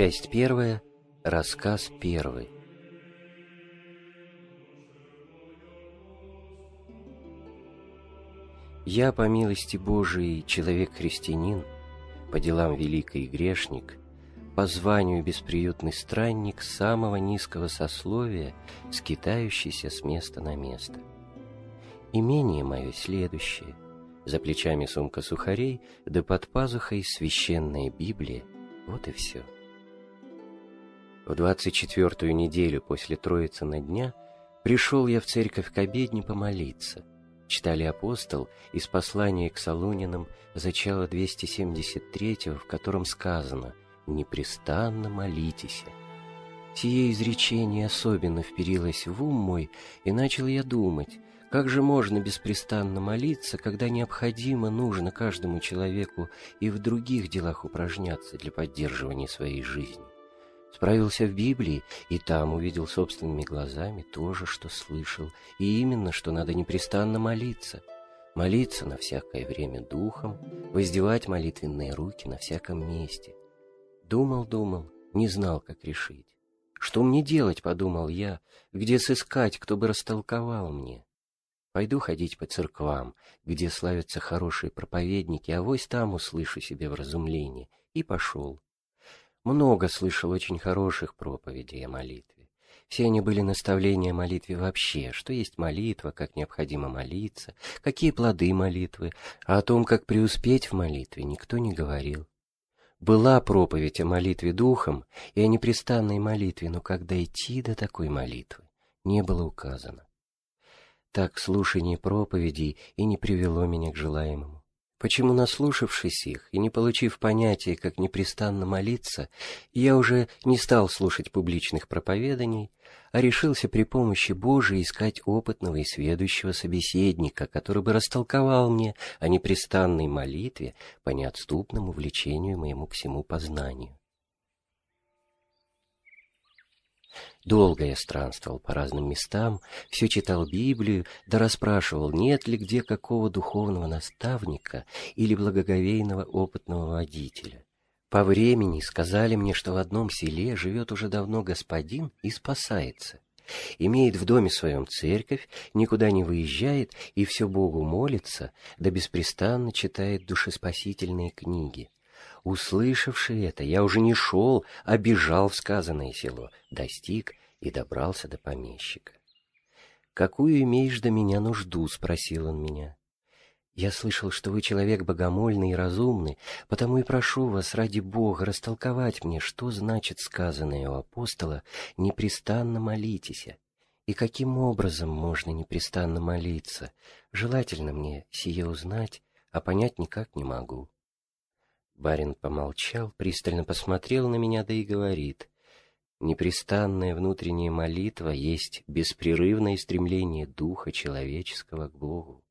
Часть первая. Рассказ первый. Я, по милости Божией, человек-христианин, по делам великий грешник, по званию бесприютный странник самого низкого сословия, скитающийся с места на место. Имение мое следующее. За плечами сумка сухарей, да под пазухой священная Библия. Вот и все. В двадцать четвертую неделю после Троицы на дня пришел я в церковь к обедне помолиться. Читали апостол из послания к Солунинам, зачало 273 в котором сказано «Непрестанно молитесь». Сие изречение особенно вперилось в ум мой, и начал я думать, как же можно беспрестанно молиться, когда необходимо, нужно каждому человеку и в других делах упражняться для поддерживания своей жизни? Справился в Библии, и там увидел собственными глазами то же, что слышал, и именно, что надо непрестанно молиться. Молиться на всякое время духом, воздевать молитвенные руки на всяком месте. Думал, думал, не знал, как решить. Что мне делать, подумал я, где сыскать, кто бы растолковал мне. Пойду ходить по церквам, где славятся хорошие проповедники, а вось там услышу себе вразумление. И пошел. Много слышал очень хороших проповедей о молитве. Все они были наставления о молитве вообще, что есть молитва, как необходимо молиться, какие плоды молитвы, а о том, как преуспеть в молитве, никто не говорил. Была проповедь о молитве духом и о непрестанной молитве, но как дойти до такой молитвы, не было указано. Так слушание проповедей и не привело меня к желаемому. Почему, наслушавшись их и не получив понятия, как непрестанно молиться, я уже не стал слушать публичных проповеданий, а решился при помощи Божией искать опытного и сведущего собеседника, который бы растолковал мне о непрестанной молитве по неотступному влечению моему к всему познанию. Долго я странствовал по разным местам, все читал Библию, да расспрашивал, нет ли где какого духовного наставника или благоговейного опытного водителя. По времени сказали мне, что в одном селе живет уже давно господин и спасается. Имеет в доме своем церковь, никуда не выезжает и все Богу молится, да беспрестанно читает душеспасительные книги. Услышавши это, я уже не шел, а бежал в сказанное село, достиг и добрался до помещика. «Какую имеешь до меня нужду?» — спросил он меня. «Я слышал, что вы человек богомольный и разумный, потому и прошу вас ради Бога растолковать мне, что значит сказанное у апостола «непрестанно молитесь». И каким образом можно непрестанно молиться? Желательно мне сие узнать, а понять никак не могу. Барин помолчал, пристально посмотрел на меня, да и говорит. Непрестанная внутренняя молитва есть беспрерывное стремление духа человеческого к Богу.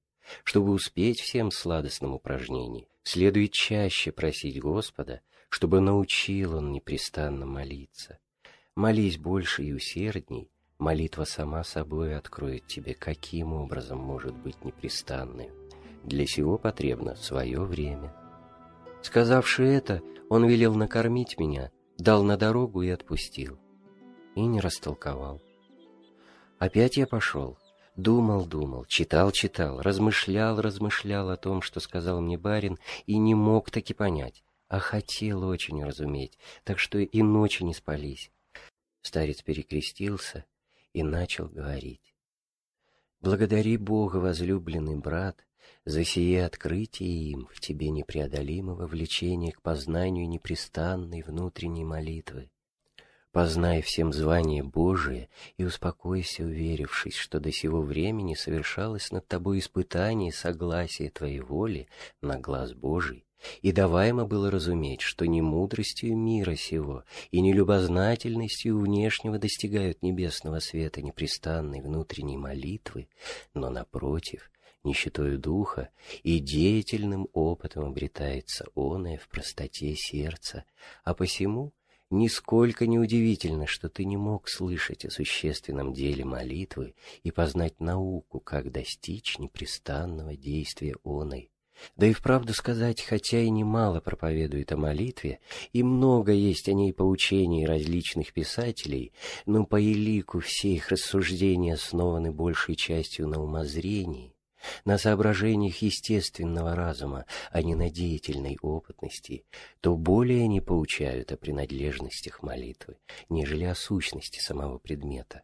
Чтобы успеть всем сладостным упражнениям, следует чаще просить Господа, чтобы научил Он непрестанно молиться. Молись больше и усердней, молитва сама собой откроет тебе, каким образом может быть непрестанной. Для сего потребно свое время. Сказавши это, он велел накормить меня, дал на дорогу и отпустил. И не растолковал. Опять я пошел. Думал, думал, читал, читал, размышлял, размышлял о том, что сказал мне барин, и не мог таки понять, а хотел очень разуметь, так что и ночи не спались. Старец перекрестился и начал говорить. «Благодари Бога, возлюбленный брат, за сие открытие им в тебе непреодолимого влечения к познанию непрестанной внутренней молитвы. Познай всем звание Божие и успокойся, уверившись, что до сего времени совершалось над тобой испытание согласия твоей воли на глаз Божий, и даваемо было разуметь, что не мудростью мира сего и не любознательностью внешнего достигают небесного света непрестанной внутренней молитвы, но, напротив, нищетою духа, и деятельным опытом обретается оное в простоте сердца, а посему нисколько не удивительно, что ты не мог слышать о существенном деле молитвы и познать науку, как достичь непрестанного действия оной, Да и вправду сказать, хотя и немало проповедует о молитве, и много есть о ней поучений различных писателей, но по элику все их рассуждения основаны большей частью на умозрении, на соображениях естественного разума, а не на деятельной опытности, то более они поучают о принадлежностях молитвы, нежели о сущности самого предмета.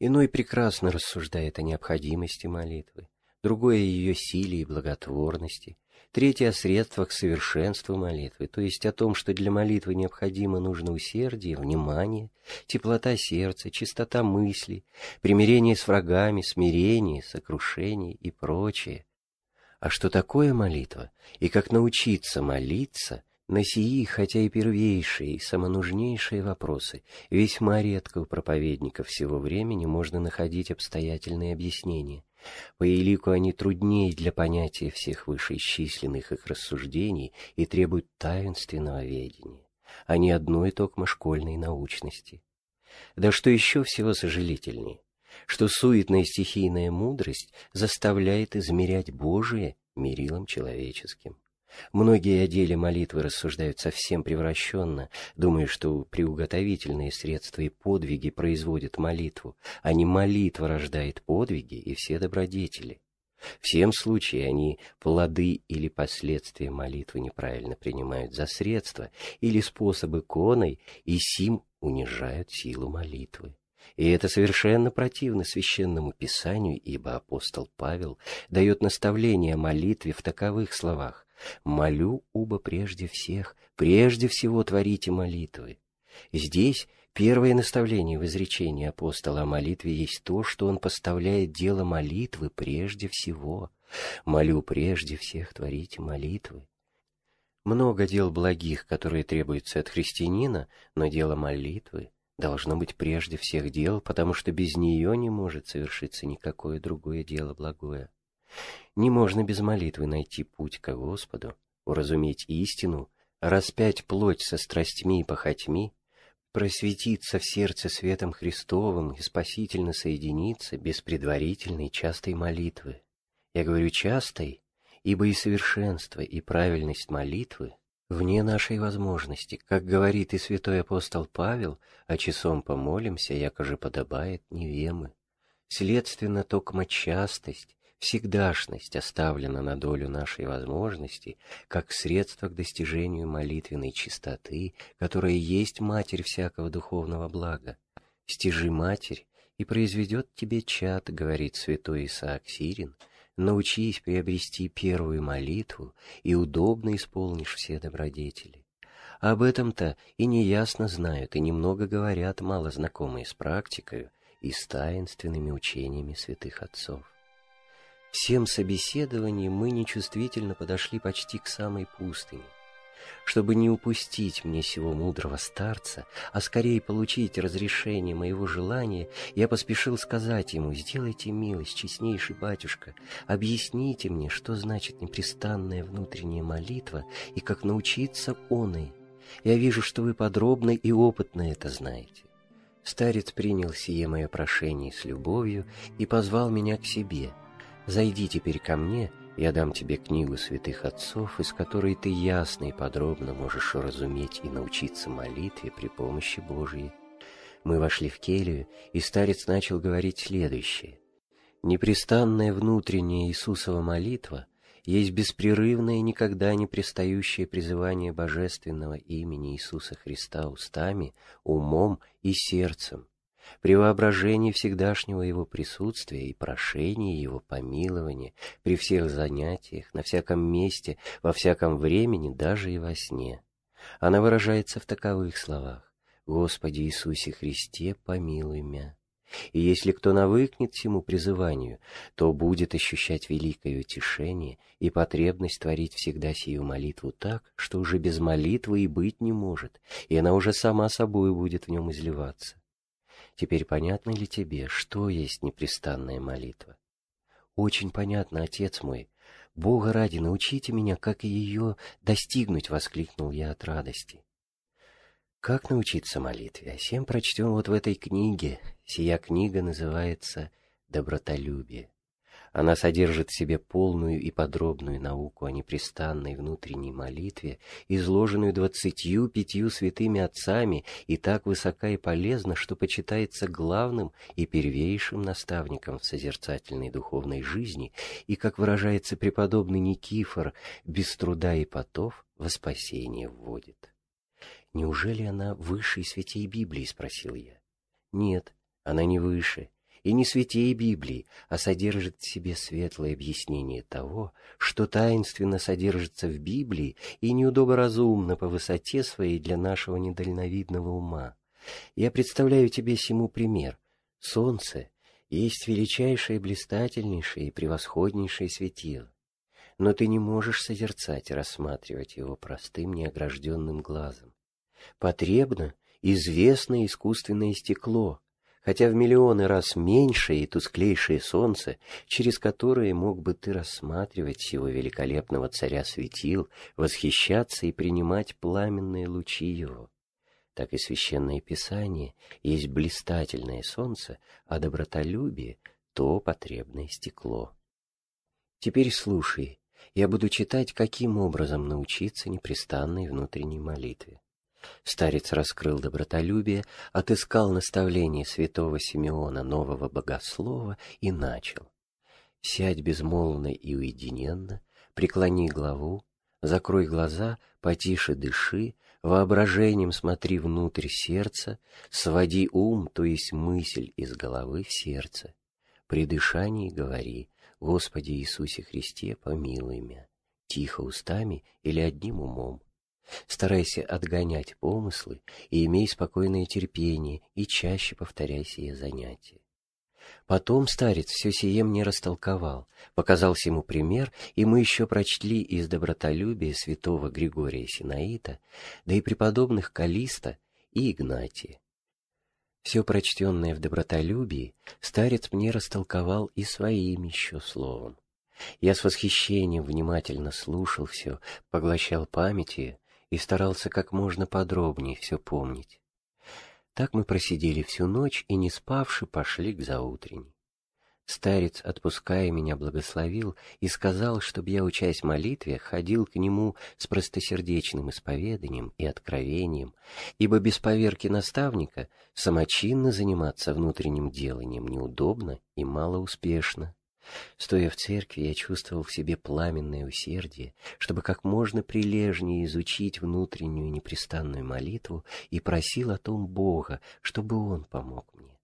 Иной прекрасно рассуждает о необходимости молитвы, другое — о ее силе и благотворности, третье — о средствах совершенства молитвы, то есть о том, что для молитвы необходимо нужно усердие, внимание, теплота сердца, чистота мысли, примирение с врагами, смирение, сокрушение и прочее. А что такое молитва и как научиться молиться — на сии, хотя и первейшие, и самонужнейшие вопросы, весьма редко у проповедников всего времени можно находить обстоятельные объяснения, по элику они труднее для понятия всех вышеисчисленных их рассуждений и требуют таинственного ведения, а не одной только школьной научности. Да что еще всего сожалительнее, что суетная стихийная мудрость заставляет измерять Божие мерилом человеческим. Многие о деле молитвы рассуждают совсем превращенно, думая, что приуготовительные средства и подвиги производят молитву, а не молитва рождает подвиги и все добродетели. Всем случае они плоды или последствия молитвы неправильно принимают за средства или способы иконой и сим унижают силу молитвы. И это совершенно противно священному писанию, ибо апостол Павел дает наставление о молитве в таковых словах Молю, уба прежде всех, прежде всего творите молитвы. Здесь первое наставление в изречении апостола о молитве есть то, что он поставляет дело молитвы прежде всего. Молю прежде всех творите молитвы. Много дел благих, которые требуются от христианина, но дело молитвы должно быть прежде всех дел, потому что без нее не может совершиться никакое другое дело благое. Не можно без молитвы найти путь к Господу, уразуметь истину, распять плоть со страстьми и похотьми, просветиться в сердце светом Христовым и спасительно соединиться без предварительной частой молитвы. Я говорю частой, ибо и совершенство, и правильность молитвы вне нашей возможности, как говорит и святой апостол Павел, а часом помолимся, якоже подобает невемы. Следственно, токма частость, всегдашность оставлена на долю нашей возможности, как средство к достижению молитвенной чистоты, которая есть матерь всякого духовного блага. Стяжи матерь, и произведет тебе чад, говорит святой Исаак Сирин, научись приобрести первую молитву, и удобно исполнишь все добродетели. Об этом-то и неясно знают, и немного говорят мало знакомые с практикой и с таинственными учениями святых отцов. Всем собеседованием мы нечувствительно подошли почти к самой пустыне. Чтобы не упустить мне сего мудрого старца, а скорее получить разрешение моего желания, я поспешил сказать ему, «Сделайте милость, честнейший батюшка, объясните мне, что значит непрестанная внутренняя молитва и как научиться оной. Я вижу, что вы подробно и опытно это знаете». Старец принял сие мое прошение с любовью и позвал меня к себе — Зайди теперь ко мне, я дам тебе книгу святых отцов, из которой ты ясно и подробно можешь разуметь и научиться молитве при помощи Божьей. Мы вошли в келью, и старец начал говорить следующее. Непрестанная внутренняя Иисусова молитва есть беспрерывное, никогда не пристающее призывание божественного имени Иисуса Христа устами, умом и сердцем, при воображении всегдашнего его присутствия и прошении его помилования, при всех занятиях, на всяком месте, во всяком времени, даже и во сне. Она выражается в таковых словах «Господи Иисусе Христе, помилуй мя». И если кто навыкнет всему призыванию, то будет ощущать великое утешение и потребность творить всегда сию молитву так, что уже без молитвы и быть не может, и она уже сама собой будет в нем изливаться. Теперь понятно ли тебе, что есть непрестанная молитва? Очень понятно, отец мой. Бога ради, научите меня, как ее достигнуть, воскликнул я от радости. Как научиться молитве? А всем прочтем вот в этой книге. Сия книга называется «Добротолюбие». Она содержит в себе полную и подробную науку о непрестанной внутренней молитве, изложенную двадцатью пятью святыми отцами, и так высока и полезна, что почитается главным и первейшим наставником в созерцательной духовной жизни, и, как выражается преподобный Никифор, без труда и потов во спасение вводит. «Неужели она выше святей Библии?» — спросил я. «Нет, она не выше, и не святее Библии, а содержит в себе светлое объяснение того, что таинственно содержится в Библии и неудоборазумно по высоте своей для нашего недальновидного ума. Я представляю тебе сему пример. Солнце есть величайшее, блистательнейшее и превосходнейшее светило. Но ты не можешь созерцать и рассматривать его простым неогражденным глазом. Потребно известное искусственное стекло, хотя в миллионы раз меньшее и тусклейшее солнце, через которое мог бы ты рассматривать сего великолепного царя светил, восхищаться и принимать пламенные лучи его. Так и священное писание есть блистательное солнце, а добротолюбие — то потребное стекло. Теперь слушай, я буду читать, каким образом научиться непрестанной внутренней молитве. Старец раскрыл добротолюбие, отыскал наставление святого Симеона, нового богослова, и начал. «Сядь безмолвно и уединенно, преклони главу, закрой глаза, потише дыши, воображением смотри внутрь сердца, своди ум, то есть мысль из головы в сердце. При дышании говори, Господи Иисусе Христе, помилуй меня, тихо устами или одним умом, Старайся отгонять помыслы и имей спокойное терпение, и чаще повторяй сие занятие. Потом старец все сие мне растолковал, показался ему пример, и мы еще прочли из добротолюбия святого Григория Синаита, да и преподобных Калиста и Игнатия. Все прочтенное в добротолюбии старец мне растолковал и своим еще словом. Я с восхищением внимательно слушал все, поглощал памятью, и старался как можно подробнее все помнить. Так мы просидели всю ночь и, не спавши, пошли к заутренней. Старец, отпуская меня, благословил и сказал, чтобы я, учась молитве, ходил к нему с простосердечным исповеданием и откровением, ибо без поверки наставника самочинно заниматься внутренним деланием неудобно и малоуспешно. Стоя в церкви, я чувствовал в себе пламенное усердие, чтобы как можно прилежнее изучить внутреннюю непрестанную молитву и просил о том Бога, чтобы Он помог мне.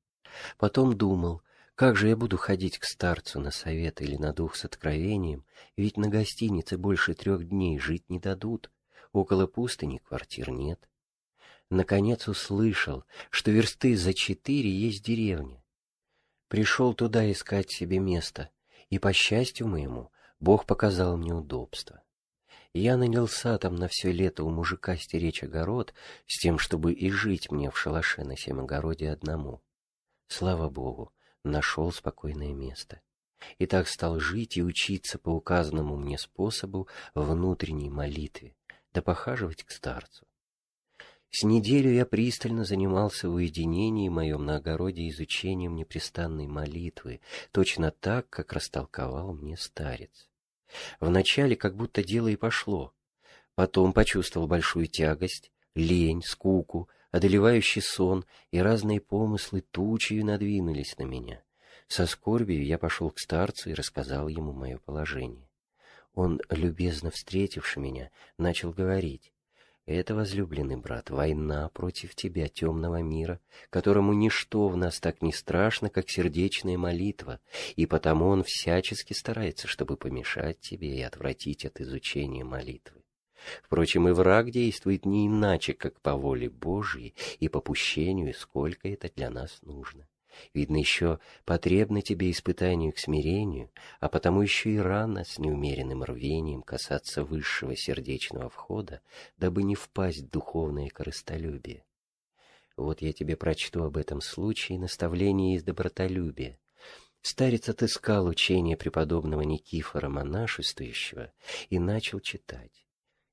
Потом думал, как же я буду ходить к старцу на совет или на дух с откровением, ведь на гостинице больше трех дней жить не дадут, около пустыни квартир нет. Наконец услышал, что версты за четыре есть деревня, Пришел туда искать себе место, и, по счастью моему, Бог показал мне удобство. Я нанялся там на все лето у мужика стеречь огород, с тем, чтобы и жить мне в шалаше на сем огороде одному. Слава Богу, нашел спокойное место. И так стал жить и учиться по указанному мне способу внутренней молитве, да похаживать к старцу. С неделю я пристально занимался в уединении моем на огороде изучением непрестанной молитвы, точно так, как растолковал мне старец. Вначале как будто дело и пошло. Потом почувствовал большую тягость, лень, скуку, одолевающий сон, и разные помыслы тучью надвинулись на меня. Со скорбью я пошел к старцу и рассказал ему мое положение. Он, любезно встретивши меня, начал говорить. Это, возлюбленный брат, война против тебя, темного мира, которому ничто в нас так не страшно, как сердечная молитва, и потому он всячески старается, чтобы помешать тебе и отвратить от изучения молитвы. Впрочем, и враг действует не иначе, как по воле Божьей и по пущению, сколько это для нас нужно. Видно, еще потребно тебе испытанию к смирению, а потому еще и рано с неумеренным рвением касаться высшего сердечного входа, дабы не впасть в духовное корыстолюбие. Вот я тебе прочту об этом случае наставление из добротолюбия. Старец отыскал учение преподобного Никифора монашествующего и начал читать.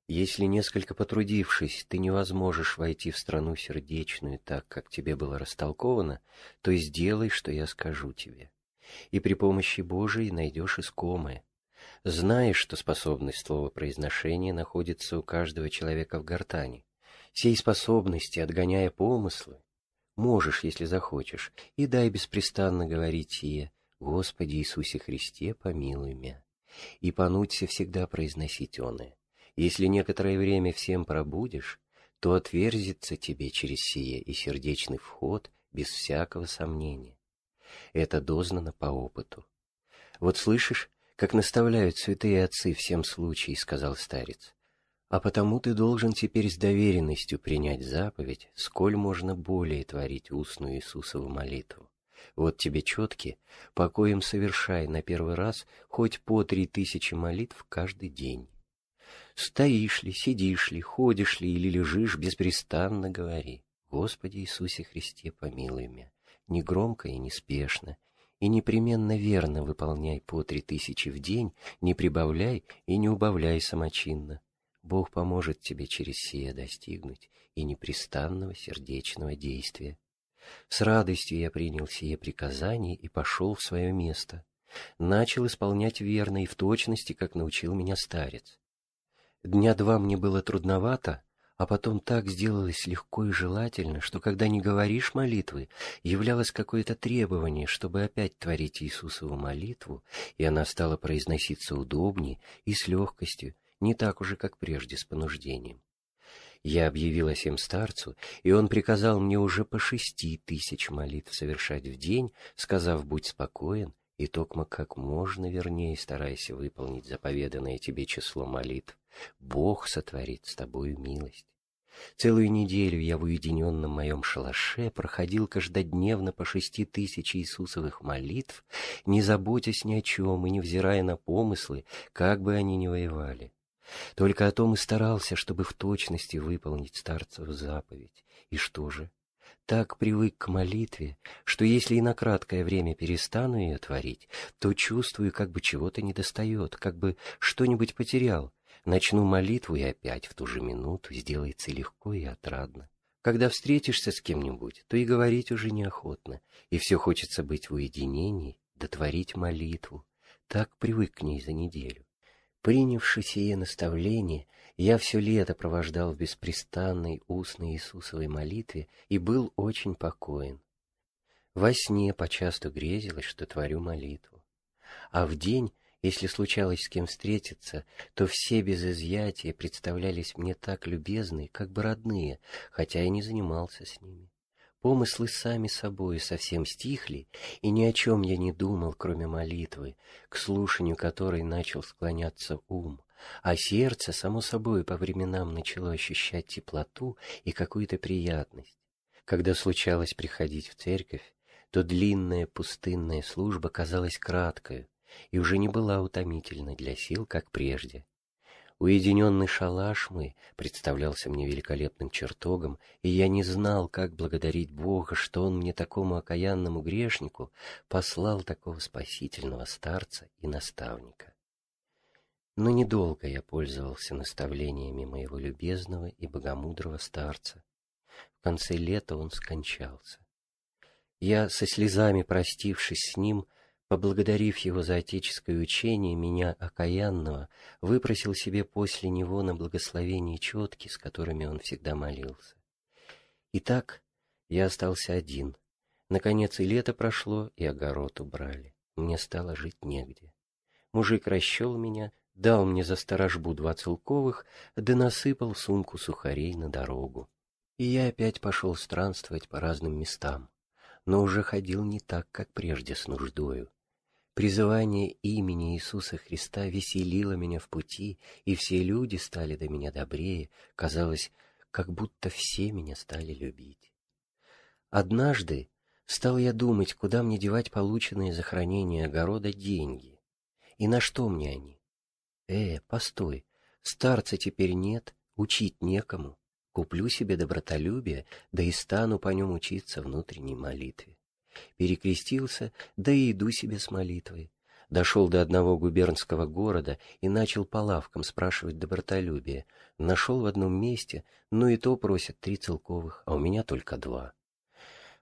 Если, несколько потрудившись, ты не возможешь войти в страну сердечную так, как тебе было растолковано, то сделай, что я скажу тебе. и при помощи Божией найдешь искомое. Знаешь, что способность слова произношения находится у каждого человека в гортани. Сей способности, отгоняя помыслы, можешь, если захочешь, и дай беспрестанно говорить сие, Господи Иисусе Христе, помилуй меня. И понуться всегда произносить оное. Если некоторое время всем пробудешь, то отверзится тебе через сие и сердечный вход без всякого сомнения. Это дознано по опыту. Вот слышишь, как наставляют святые отцы всем случае, сказал старец. А потому ты должен теперь с доверенностью принять заповедь, сколь можно более творить устную Иисусову молитву. Вот тебе четки, покоем совершай на первый раз хоть по три тысячи молитв каждый день. Стоишь ли, сидишь ли, ходишь ли или лежишь, беспрестанно говори. Господи Иисусе Христе, помилуй меня, негромко и неспешно, и непременно верно выполняй по три тысячи в день, не прибавляй и не убавляй самочинно. Бог поможет тебе через сие достигнуть и непрестанного сердечного действия. С радостью я принял сие приказание и пошел в свое место. Начал исполнять верно и в точности, как научил меня старец. Дня два мне было трудновато, а потом так сделалось легко и желательно, что когда не говоришь молитвы, являлось какое-то требование, чтобы опять творить Иисусову молитву, и она стала произноситься удобнее и с легкостью, не так уже, как прежде, с понуждением. Я объявил о сем старцу, и он приказал мне уже по шести тысяч молитв совершать в день, сказав «Будь спокоен, и токмо как можно вернее старайся выполнить заповеданное тебе число молитв. Бог сотворит с тобою милость. Целую неделю я в уединенном моем шалаше проходил каждодневно по шести тысяч Иисусовых молитв, не заботясь ни о чем и не взирая на помыслы, как бы они ни воевали. Только о том и старался, чтобы в точности выполнить старцев заповедь. И что же? Так привык к молитве, что если и на краткое время перестану ее творить, то чувствую, как бы чего-то недостает, как бы что-нибудь потерял, Начну молитву, и опять в ту же минуту сделается легко и отрадно. Когда встретишься с кем-нибудь, то и говорить уже неохотно, и все хочется быть в уединении, дотворить молитву. Так привык к ней за неделю. Принявши сие наставление, я все лето провождал в беспрестанной устной Иисусовой молитве и был очень покоен. Во сне почасту грезилось, что творю молитву, а в день если случалось с кем встретиться, то все без изъятия представлялись мне так любезны, как бы родные, хотя и не занимался с ними. Помыслы сами собой совсем стихли, и ни о чем я не думал, кроме молитвы, к слушанию которой начал склоняться ум, а сердце, само собой, по временам начало ощущать теплоту и какую-то приятность. Когда случалось приходить в церковь, то длинная пустынная служба казалась краткой, и уже не была утомительной для сил, как прежде. Уединенный шалаш мой представлялся мне великолепным чертогом, и я не знал, как благодарить Бога, что Он мне такому окаянному грешнику послал такого спасительного старца и наставника. Но недолго я пользовался наставлениями моего любезного и богомудрого старца. В конце лета он скончался. Я, со слезами простившись с ним, Поблагодарив его за отеческое учение, меня, окаянного, выпросил себе после него на благословение четки, с которыми он всегда молился. Итак, я остался один. Наконец и лето прошло, и огород убрали. Мне стало жить негде. Мужик расчел меня, дал мне за сторожбу два целковых, да насыпал сумку сухарей на дорогу. И я опять пошел странствовать по разным местам, но уже ходил не так, как прежде с нуждою. Призывание имени Иисуса Христа веселило меня в пути, и все люди стали до меня добрее, казалось, как будто все меня стали любить. Однажды стал я думать, куда мне девать полученные за хранение огорода деньги, и на что мне они. Э, постой, старца теперь нет, учить некому, куплю себе добротолюбие, да и стану по нем учиться внутренней молитве перекрестился, да и иду себе с молитвой. Дошел до одного губернского города и начал по лавкам спрашивать добротолюбие. Нашел в одном месте, но и то просят три целковых, а у меня только два.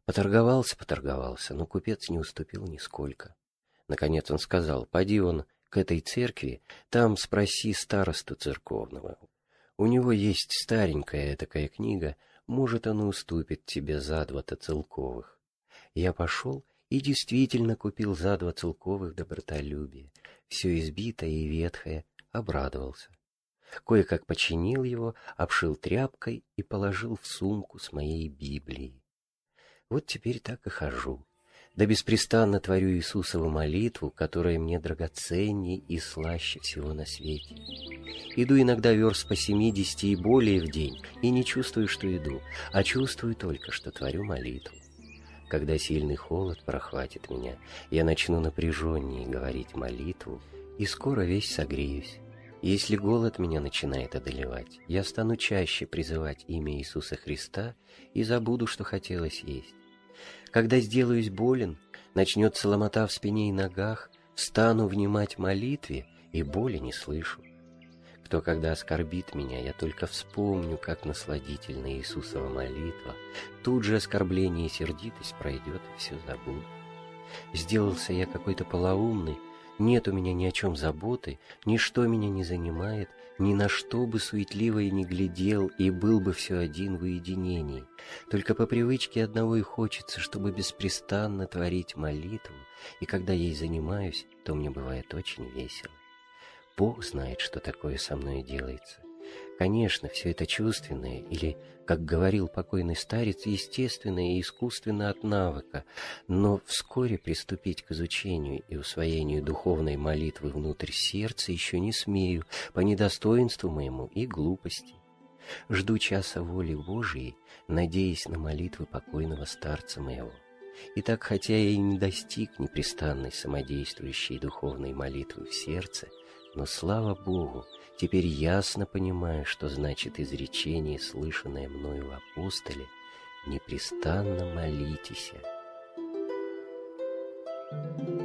Поторговался, поторговался, но купец не уступил нисколько. Наконец он сказал, «Поди он к этой церкви, там спроси старосту церковного. У него есть старенькая такая книга, может, он уступит тебе за два-то целковых». Я пошел и действительно купил за два целковых добротолюбия. Все избитое и ветхое, обрадовался. Кое-как починил его, обшил тряпкой и положил в сумку с моей Библией. Вот теперь так и хожу. Да беспрестанно творю Иисусову молитву, которая мне драгоценнее и слаще всего на свете. Иду иногда верст по семидесяти и более в день, и не чувствую, что иду, а чувствую только, что творю молитву. Когда сильный холод прохватит меня, я начну напряженнее говорить молитву, и скоро весь согреюсь. Если голод меня начинает одолевать, я стану чаще призывать имя Иисуса Христа и забуду, что хотелось есть. Когда сделаюсь болен, начнется ломота в спине и ногах, стану внимать молитве и боли не слышу. Кто когда оскорбит меня, я только вспомню, как насладительна Иисусова молитва. Тут же оскорбление и сердитость пройдет, и все забуду. Сделался я какой-то полоумный, нет у меня ни о чем заботы, ничто меня не занимает, ни на что бы суетливо и не глядел, и был бы все один в уединении. Только по привычке одного и хочется, чтобы беспрестанно творить молитву, и когда ей занимаюсь, то мне бывает очень весело. Бог знает, что такое со мной делается. Конечно, все это чувственное, или, как говорил покойный старец, естественное и искусственно от навыка, но вскоре приступить к изучению и усвоению духовной молитвы внутрь сердца еще не смею, по недостоинству моему и глупости. Жду часа воли Божией, надеясь на молитвы покойного старца моего. И так, хотя я и не достиг непрестанной самодействующей духовной молитвы в сердце, но, слава Богу, теперь ясно понимаю, что значит изречение, слышанное мною в апостоле, «Непрестанно молитесь». Thank you.